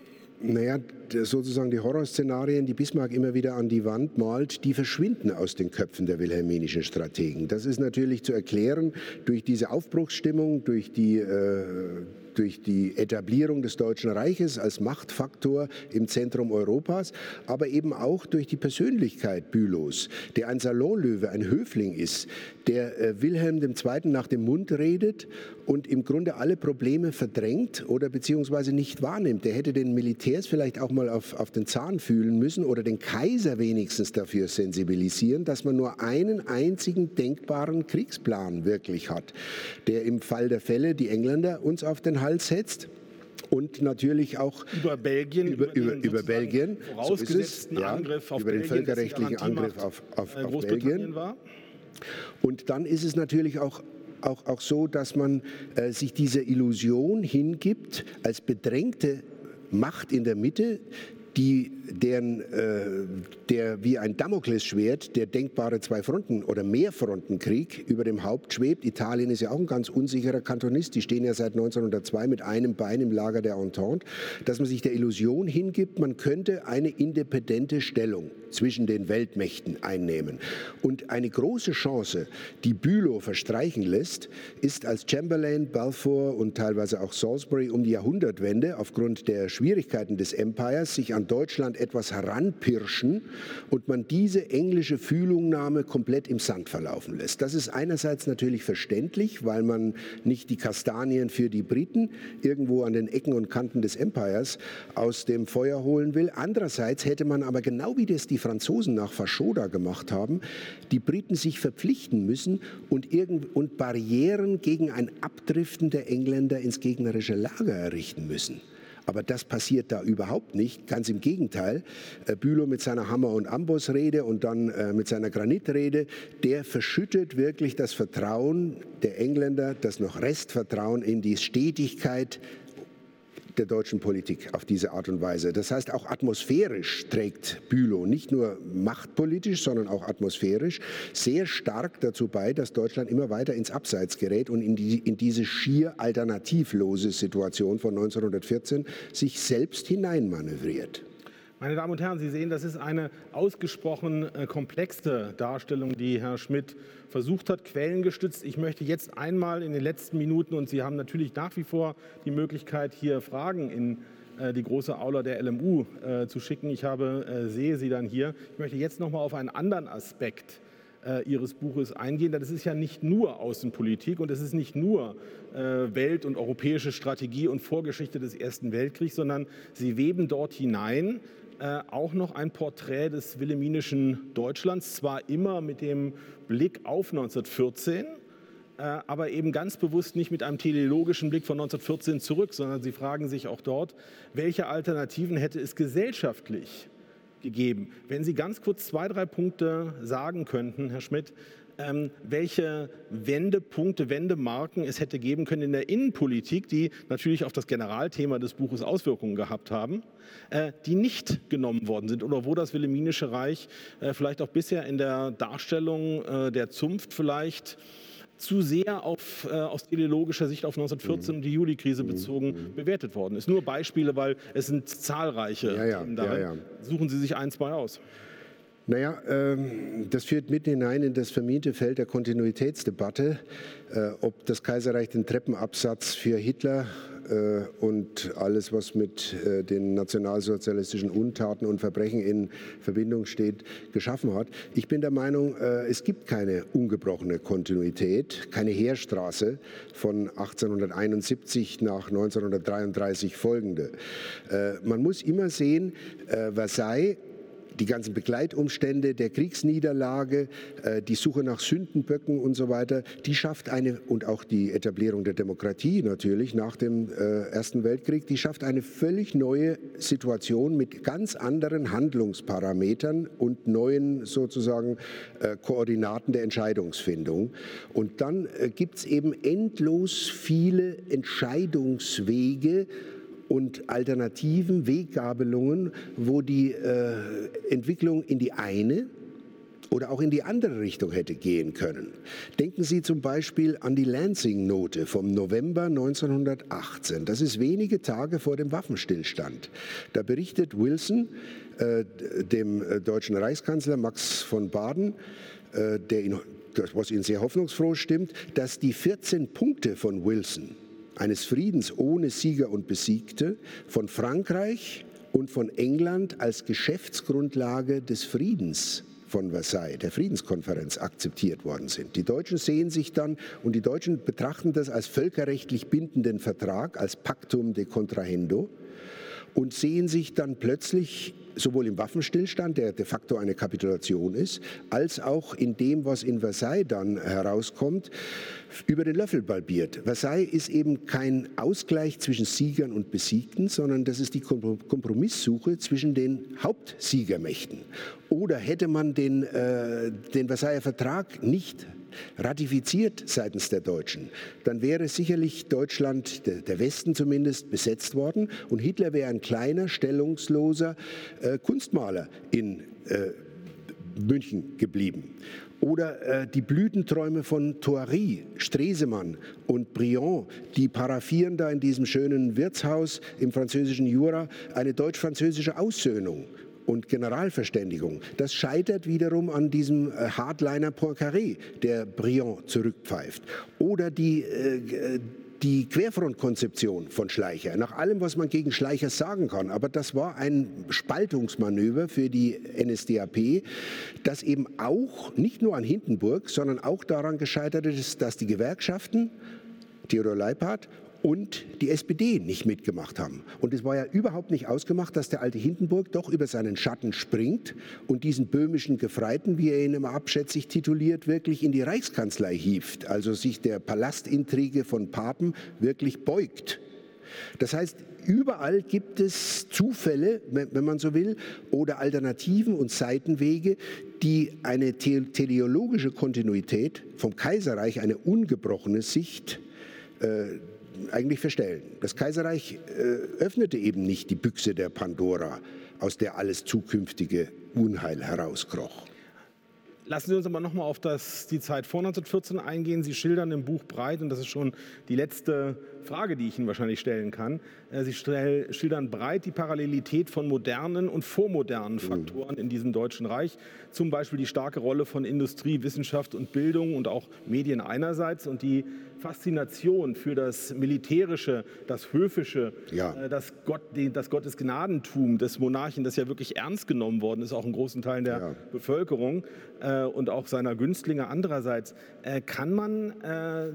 Naja, sozusagen die Horrorszenarien, die Bismarck immer wieder an die Wand malt, die verschwinden aus den Köpfen der wilhelminischen Strategen. Das ist natürlich zu erklären durch diese Aufbruchsstimmung, durch die äh, durch die Etablierung des Deutschen Reiches als Machtfaktor im Zentrum Europas, aber eben auch durch die Persönlichkeit Bülows, der ein Salonlöwe, ein Höfling ist, der äh, Wilhelm II. nach dem Mund redet und im Grunde alle Probleme verdrängt oder beziehungsweise nicht wahrnimmt. Der hätte den Militärs vielleicht auch mal auf, auf den Zahn fühlen müssen oder den Kaiser wenigstens dafür sensibilisieren, dass man nur einen einzigen denkbaren Kriegsplan wirklich hat, der im Fall der Fälle die Engländer uns auf den Hals setzt und natürlich auch über Belgien, über, über, über Belgien, so ist es, ja, Angriff auf über Belgien, den völkerrechtlichen Angriff auf, auf, auf Belgien. War. Und dann ist es natürlich auch auch, auch so, dass man äh, sich dieser Illusion hingibt, als bedrängte Macht in der Mitte, die, deren, äh, der wie ein Damoklesschwert der denkbare Zwei-Fronten- oder Mehrfrontenkrieg über dem Haupt schwebt. Italien ist ja auch ein ganz unsicherer Kantonist. Die stehen ja seit 1902 mit einem Bein im Lager der Entente. Dass man sich der Illusion hingibt, man könnte eine independente Stellung zwischen den Weltmächten einnehmen. Und eine große Chance, die Bülow verstreichen lässt, ist, als Chamberlain, Balfour und teilweise auch Salisbury um die Jahrhundertwende aufgrund der Schwierigkeiten des Empires sich an Deutschland etwas heranpirschen und man diese englische Fühlungnahme komplett im Sand verlaufen lässt. Das ist einerseits natürlich verständlich, weil man nicht die Kastanien für die Briten irgendwo an den Ecken und Kanten des Empires aus dem Feuer holen will. Andererseits hätte man aber genau wie das die Franzosen nach Faschoda gemacht haben, die Briten sich verpflichten müssen und, irgend, und Barrieren gegen ein Abdriften der Engländer ins gegnerische Lager errichten müssen. Aber das passiert da überhaupt nicht. Ganz im Gegenteil. Äh, Bülow mit seiner Hammer- und Ambossrede und dann äh, mit seiner Granitrede, der verschüttet wirklich das Vertrauen der Engländer, das noch Restvertrauen in die Stetigkeit der deutschen Politik auf diese Art und Weise. Das heißt, auch atmosphärisch trägt Bülow nicht nur machtpolitisch, sondern auch atmosphärisch sehr stark dazu bei, dass Deutschland immer weiter ins Abseits gerät und in, die, in diese schier alternativlose Situation von 1914 sich selbst hineinmanövriert. Meine Damen und Herren, Sie sehen, das ist eine ausgesprochen äh, komplexe Darstellung, die Herr Schmidt versucht hat, quellengestützt. Ich möchte jetzt einmal in den letzten Minuten, und Sie haben natürlich nach wie vor die Möglichkeit, hier Fragen in äh, die große Aula der LMU äh, zu schicken. Ich habe, sehe Sie dann hier. Ich möchte jetzt noch mal auf einen anderen Aspekt Ihres Buches eingehen. Das ist ja nicht nur Außenpolitik und es ist nicht nur Welt- und europäische Strategie und Vorgeschichte des Ersten Weltkriegs, sondern Sie weben dort hinein äh, auch noch ein Porträt des wilhelminischen Deutschlands, zwar immer mit dem Blick auf 1914, äh, aber eben ganz bewusst nicht mit einem teleologischen Blick von 1914 zurück, sondern Sie fragen sich auch dort, welche Alternativen hätte es gesellschaftlich gegeben? Wenn Sie ganz kurz zwei, drei Punkte sagen könnten, Herr Schmidt, welche Wendepunkte, Wendemarken es hätte geben können in der Innenpolitik, die natürlich auf das Generalthema des Buches Auswirkungen gehabt haben, äh, die nicht genommen worden sind oder wo das Wilhelminische Reich äh, vielleicht auch bisher in der Darstellung äh, der Zunft vielleicht zu sehr auf, äh, aus ideologischer Sicht auf 1914 und die Juli-Krise bezogen bewertet worden ist. Nur Beispiele, weil es sind zahlreiche ja, Ja, ja. Suchen Sie sich ein, zwei aus. Naja, ähm, das führt mit hinein in das vermiente Feld der Kontinuitätsdebatte, äh, ob das Kaiserreich den Treppenabsatz für Hitler äh, und alles, was mit äh, den nationalsozialistischen Untaten und Verbrechen in Verbindung steht, geschaffen hat. Ich bin der Meinung, es gibt keine ungebrochene Kontinuität, keine Heerstraße von 1871 nach 1933 folgende. Man muss immer sehen, Versailles die ganzen Begleitumstände der Kriegsniederlage, äh, die Suche nach Sündenböcken und so weiter, die schafft eine, und auch die Etablierung der Demokratie natürlich nach dem äh, Ersten Weltkrieg, die schafft eine völlig neue Situation mit ganz anderen Handlungsparametern und neuen sozusagen äh, Koordinaten der Entscheidungsfindung. Und dann gibt es eben endlos viele Entscheidungswege, und alternativen Weggabelungen, wo die äh, Entwicklung in die eine oder auch in die andere Richtung hätte gehen können. Denken Sie zum Beispiel an die Lansing-Note vom November 1918. Das ist wenige Tage vor dem Waffenstillstand. Da berichtet Wilson, äh, dem äh, deutschen Reichskanzler Max von Baden, äh, der ihn, was ihn sehr hoffnungsfroh stimmt, dass die 14 Punkte von Wilson eines Friedens ohne Sieger und Besiegte von Frankreich und von England als Geschäftsgrundlage des Friedens von Versailles, der Friedenskonferenz, akzeptiert worden sind. Die Deutschen sehen sich dann und die Deutschen betrachten das als völkerrechtlich bindenden Vertrag, als Pactum de Contrahendo und sehen sich dann plötzlich sowohl im Waffenstillstand, der de facto eine Kapitulation ist, als auch in dem, was in Versailles dann herauskommt, über den Löffel balbiert. Versailles ist eben kein Ausgleich zwischen Siegern und Besiegten, sondern das ist die Kompromisssuche zwischen den Hauptsiegermächten. Oder hätte man den, äh, den Versailler Vertrag nicht ratifiziert seitens der Deutschen, dann wäre sicherlich Deutschland, der Westen zumindest, besetzt worden und Hitler wäre ein kleiner, stellungsloser äh, Kunstmaler in äh, München geblieben. Oder äh, die Blütenträume von Thoiry, Stresemann und Briand, die paraffieren da in diesem schönen Wirtshaus im französischen Jura eine deutsch-französische Aussöhnung und Generalverständigung. Das scheitert wiederum an diesem äh, Hardliner Poincaré, der Briand zurückpfeift. Oder die, äh, die Querfrontkonzeption von Schleicher. Nach allem, was man gegen Schleicher sagen kann. Aber das war ein Spaltungsmanöver für die NSDAP, das eben auch nicht nur an Hindenburg, sondern auch daran gescheitert ist, dass die Gewerkschaften Theodor Leiphardt und die SPD nicht mitgemacht haben. Und es war ja überhaupt nicht ausgemacht, dass der alte Hindenburg doch über seinen Schatten springt und diesen böhmischen Gefreiten, wie er ihn immer abschätzig tituliert, wirklich in die Reichskanzlei hieft, also sich der Palastintrige von Papen wirklich beugt. Das heißt, überall gibt es Zufälle, wenn man so will, oder Alternativen und Seitenwege, die eine teleologische Kontinuität vom Kaiserreich, eine ungebrochene Sicht äh, eigentlich verstellen. Das Kaiserreich äh, öffnete eben nicht die Büchse der Pandora, aus der alles zukünftige Unheil herauskroch. Lassen Sie uns aber nochmal auf das, die Zeit vor 1914 eingehen. Sie schildern im Buch breit, und das ist schon die letzte Frage, die ich Ihnen wahrscheinlich stellen kann. Äh, Sie schildern breit die Parallelität von modernen und vormodernen mhm. Faktoren in diesem Deutschen Reich. Zum Beispiel die starke Rolle von Industrie, Wissenschaft und Bildung und auch Medien einerseits und die Faszination für das Militärische, das Höfische, ja. Äh, das, Gott, das Gottesgnadentum des Monarchen, das ja wirklich ernst genommen worden ist, auch in großen Teilen der ja. Bevölkerung äh, und auch seiner Günstlinge andererseits. Kann man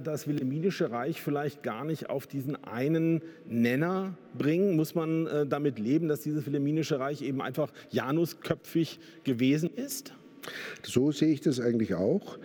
das Wilhelminische Reich vielleicht gar nicht auf diesen einen Nenner bringen? Muss man äh, damit leben, dass dieses Wilhelminische Reich eben einfach janusköpfig gewesen ist? So sehe ich das eigentlich auch.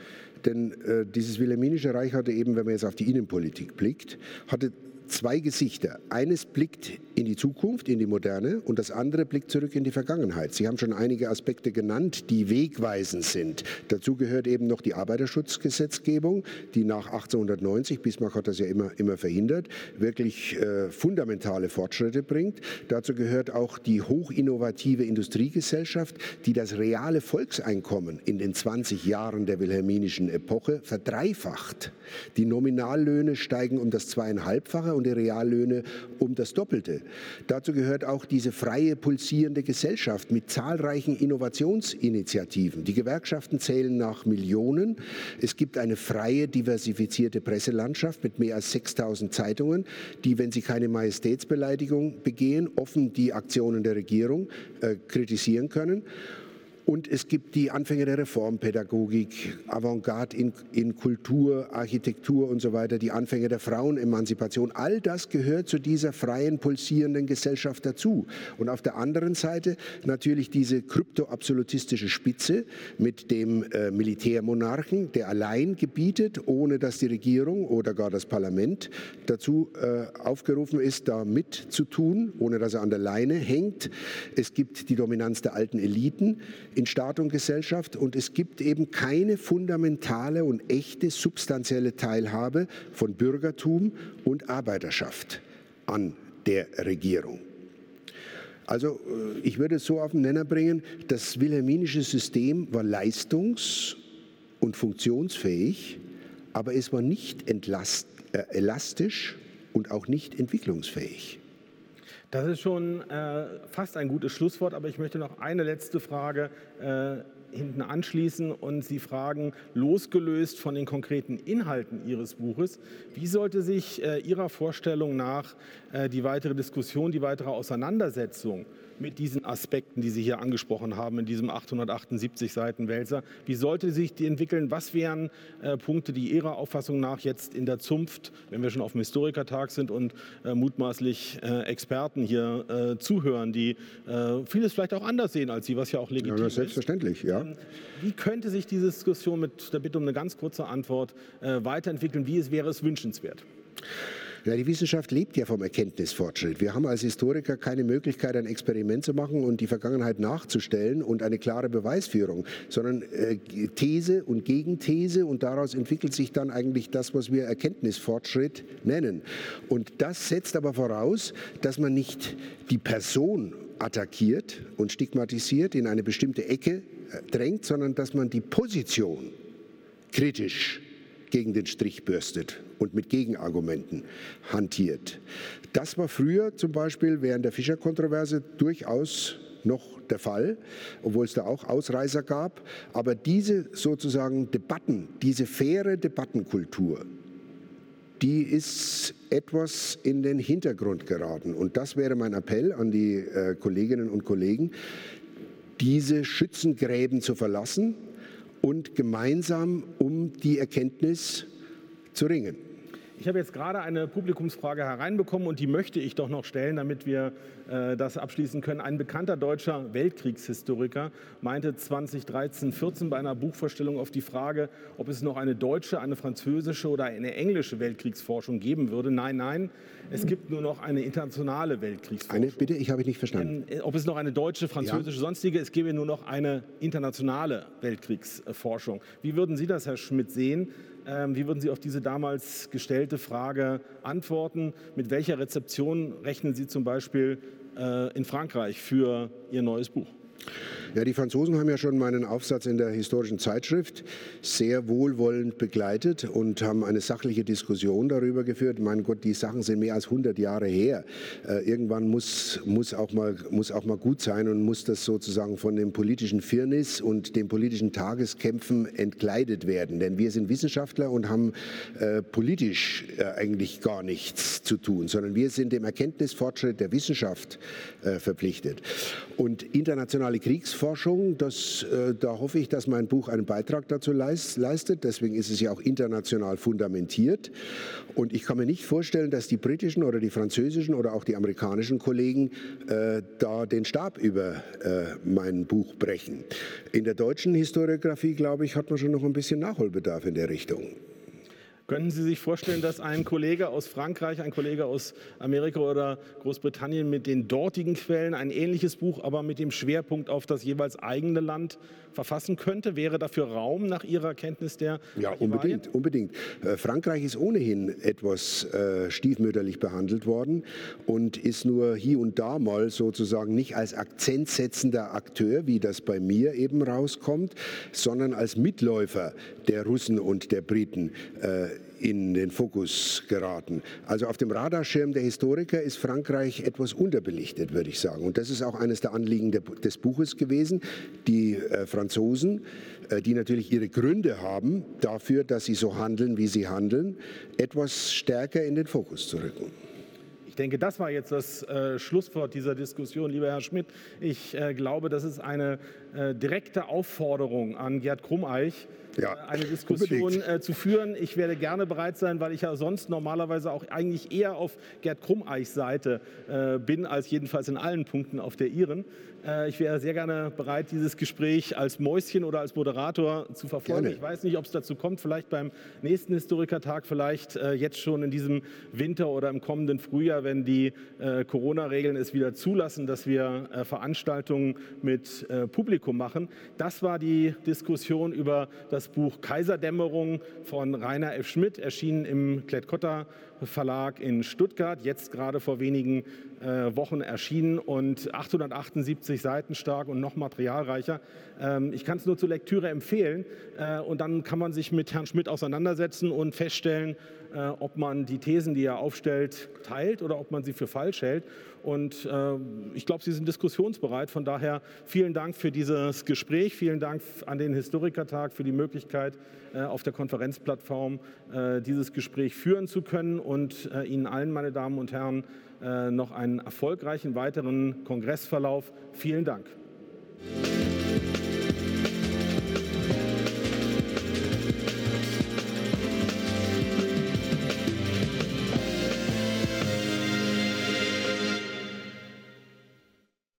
Denn äh, dieses Wilhelminische Reich hatte eben, wenn man jetzt auf die Innenpolitik blickt, hatte zwei Gesichter. Eines blickt in die Zukunft, in die Moderne und das andere blickt zurück in die Vergangenheit. Sie haben schon einige Aspekte genannt, die wegweisend sind. Dazu gehört eben noch die Arbeiterschutzgesetzgebung, die nach 1890, Bismarck hat das ja immer, immer verhindert, wirklich äh, fundamentale Fortschritte bringt. Dazu gehört auch die hochinnovative Industriegesellschaft, die das reale Volkseinkommen in den 20 Jahren der wilhelminischen Epoche verdreifacht. Die Nominallöhne steigen um das zweieinhalbfache und die Reallöhne um das Doppelte. Dazu gehört auch diese freie, pulsierende Gesellschaft mit zahlreichen Innovationsinitiativen. Die Gewerkschaften zählen nach Millionen. Es gibt eine freie, diversifizierte Presselandschaft mit mehr als 6000 Zeitungen, die, wenn sie keine Majestätsbeleidigung begehen, offen die Aktionen der Regierung äh, kritisieren können. Und es gibt die Anfänge der Reformpädagogik, Avantgarde in, in, Kultur, Architektur und so weiter, die Anfänge der Frauenemanzipation. All das gehört zu dieser freien, pulsierenden Gesellschaft dazu. Und auf der anderen Seite natürlich diese kryptoabsolutistische Spitze mit dem äh, Militärmonarchen, der allein gebietet, ohne dass die Regierung oder gar das Parlament dazu äh, aufgerufen ist, da mitzutun, ohne dass er an der Leine hängt. Es gibt die Dominanz der alten Eliten in Staat und Gesellschaft und es gibt eben keine fundamentale und echte substanzielle Teilhabe von Bürgertum und Arbeiterschaft an der Regierung. Also äh, ich würde es so auf den Nenner bringen, das wilhelminische System war leistungs- und funktionsfähig, aber es war nicht äh, elastisch und auch nicht entwicklungsfähig. Das ist schon äh, fast ein gutes Schlusswort, aber ich möchte noch eine letzte Frage äh, hinten anschließen und Sie fragen, losgelöst von den konkreten Inhalten Ihres Buches, wie sollte sich äh, Ihrer Vorstellung nach äh, die weitere Diskussion, die weitere Auseinandersetzung mit diesen Aspekten, die Sie hier angesprochen haben, in diesem 878 Seiten Wälzer. Wie sollte sich die entwickeln? Was wären äh, Punkte, die Ihrer Auffassung nach jetzt in der Zunft, wenn wir schon auf dem Historikertag sind und äh, mutmaßlich äh, Experten hier äh, zuhören, die äh, vieles vielleicht auch anders sehen als Sie, was ja auch legitim ja, selbstverständlich, ja. Ähm, wie könnte sich diese Diskussion mit der Bitte um eine ganz kurze Antwort äh, weiterentwickeln? Wie es wäre es wünschenswert? Ja, die Wissenschaft lebt ja vom Erkenntnisfortschritt. Wir haben als Historiker keine Möglichkeit, ein Experiment zu machen und die Vergangenheit nachzustellen und eine klare Beweisführung, sondern äh, These und Gegenthese und daraus entwickelt sich dann eigentlich das, was wir Erkenntnisfortschritt nennen. Und das setzt aber voraus, dass man nicht die Person attackiert und stigmatisiert, in eine bestimmte Ecke äh, drängt, sondern dass man die Position kritisch gegen den Strich bürstet und mit Gegenargumenten hantiert. Das war früher zum Beispiel während der Fischer-Kontroverse durchaus noch der Fall, obwohl es da auch Ausreißer gab. Aber diese sozusagen Debatten, diese faire Debattenkultur, die ist etwas in den Hintergrund geraten. Und das wäre mein Appell an die äh, Kolleginnen und Kollegen, diese Schützengräben zu verlassen und gemeinsam um die Erkenntnis zu ringen. Ich habe jetzt gerade eine Publikumsfrage hereinbekommen und die möchte ich doch noch stellen, damit wir äh, das abschließen können. Ein bekannter deutscher Weltkriegshistoriker meinte 2013, 14 bei einer Buchvorstellung auf die Frage, ob es noch eine deutsche, eine französische oder eine englische Weltkriegsforschung geben würde. Nein, nein, es gibt nur noch eine internationale Weltkriegsforschung. Eine, bitte, ich habe nicht verstanden. Äh, ob es noch eine deutsche, französische, ja. sonstige, es gäbe nur noch eine internationale Weltkriegsforschung. Wie würden Sie das, Herr Schmidt, sehen? Ähm, wie würden Sie auf diese damals gestellte Frage antworten? Mit welcher Rezeption rechnen Sie zum Beispiel äh, in Frankreich für Ihr neues Buch? Ja, die Franzosen haben ja schon meinen Aufsatz in der historischen Zeitschrift sehr wohlwollend begleitet und haben eine sachliche Diskussion darüber geführt. Mein Gott, die Sachen sind mehr als 100 Jahre her. Äh, irgendwann muss, muss, auch mal, muss auch mal gut sein und muss das sozusagen von dem politischen Firnis und den politischen Tageskämpfen entkleidet werden. Denn wir sind Wissenschaftler und haben äh, politisch äh, eigentlich gar nichts zu tun, sondern wir sind dem Erkenntnisfortschritt der Wissenschaft äh, verpflichtet. Und internationale Kriegsforschung Forschung. Das, äh, da hoffe ich, dass mein Buch einen Beitrag dazu leistet. Deswegen ist es ja auch international fundamentiert. Und ich kann mir nicht vorstellen, dass die britischen oder die französischen oder auch die amerikanischen Kollegen äh, da den Stab über äh, mein Buch brechen. In der deutschen Historiografie, glaube ich, hat man schon noch ein bisschen Nachholbedarf in der Richtung. Könnten Sie sich vorstellen, dass ein Kollege aus Frankreich, ein Kollege aus Amerika oder Großbritannien mit den dortigen Quellen ein ähnliches Buch, aber mit dem Schwerpunkt auf das jeweils eigene Land verfassen könnte? Wäre dafür Raum nach Ihrer Kenntnis der Ja, unbedingt, unbedingt. Äh, Frankreich ist ohnehin etwas äh, stiefmütterlich behandelt worden und ist nur hier und da mal sozusagen nicht als akzentsetzender Akteur, wie das bei mir eben rauskommt, sondern als Mitläufer der Russen und der Briten äh, in den Fokus geraten. Also auf dem Radarschirm der Historiker ist Frankreich etwas unterbelichtet, würde ich sagen. Und das ist auch eines der Anliegen des Buches gewesen. Die äh, Franzosen, äh, die natürlich ihre Gründe haben dafür, dass sie so handeln, wie sie handeln, etwas stärker in den Fokus zu rücken. Ich denke, das war jetzt das äh, Schlusswort dieser Diskussion, lieber Herr Schmidt. Ich äh, glaube, das ist eine äh, direkte Aufforderung an Gerd Krummeich, Ja, äh, eine Diskussion äh, zu führen. Ich werde gerne bereit sein, weil ich ja sonst normalerweise auch eigentlich eher auf Gerd Krummeichs Seite äh, bin, als jedenfalls in allen Punkten auf der Ihren. Ich wäre sehr gerne bereit, dieses Gespräch als Mäuschen oder als Moderator zu verfolgen. Gerne. Ich weiß nicht, ob es dazu kommt, vielleicht beim nächsten Historikertag, vielleicht jetzt schon in diesem Winter oder im kommenden Frühjahr, wenn die Corona-Regeln es wieder zulassen, dass wir Veranstaltungen mit äh, Publikum machen. Das war die Diskussion über das Buch Kaiserdämmerung von Rainer F. Schmidt, erschienen im Klett-Cotta Verlag in Stuttgart, jetzt gerade vor wenigen äh, Wochen erschienen und 878 Seiten stark und noch materialreicher. Ähm, ich kann es nur zur Lektüre empfehlen äh, und dann kann man sich mit Herrn Schmidt auseinandersetzen und feststellen, äh, ob man die Thesen, die er aufstellt, teilt oder ob man sie für falsch hält. Und äh, ich glaube, Sie sind diskussionsbereit. Von daher vielen Dank für dieses Gespräch. Vielen Dank an den Historikertag für die Möglichkeit, auf der Konferenzplattform äh, dieses Gespräch führen zu können. Und äh, Ihnen allen, meine Damen und Herren, äh, noch einen erfolgreichen weiteren Kongressverlauf. Vielen Dank.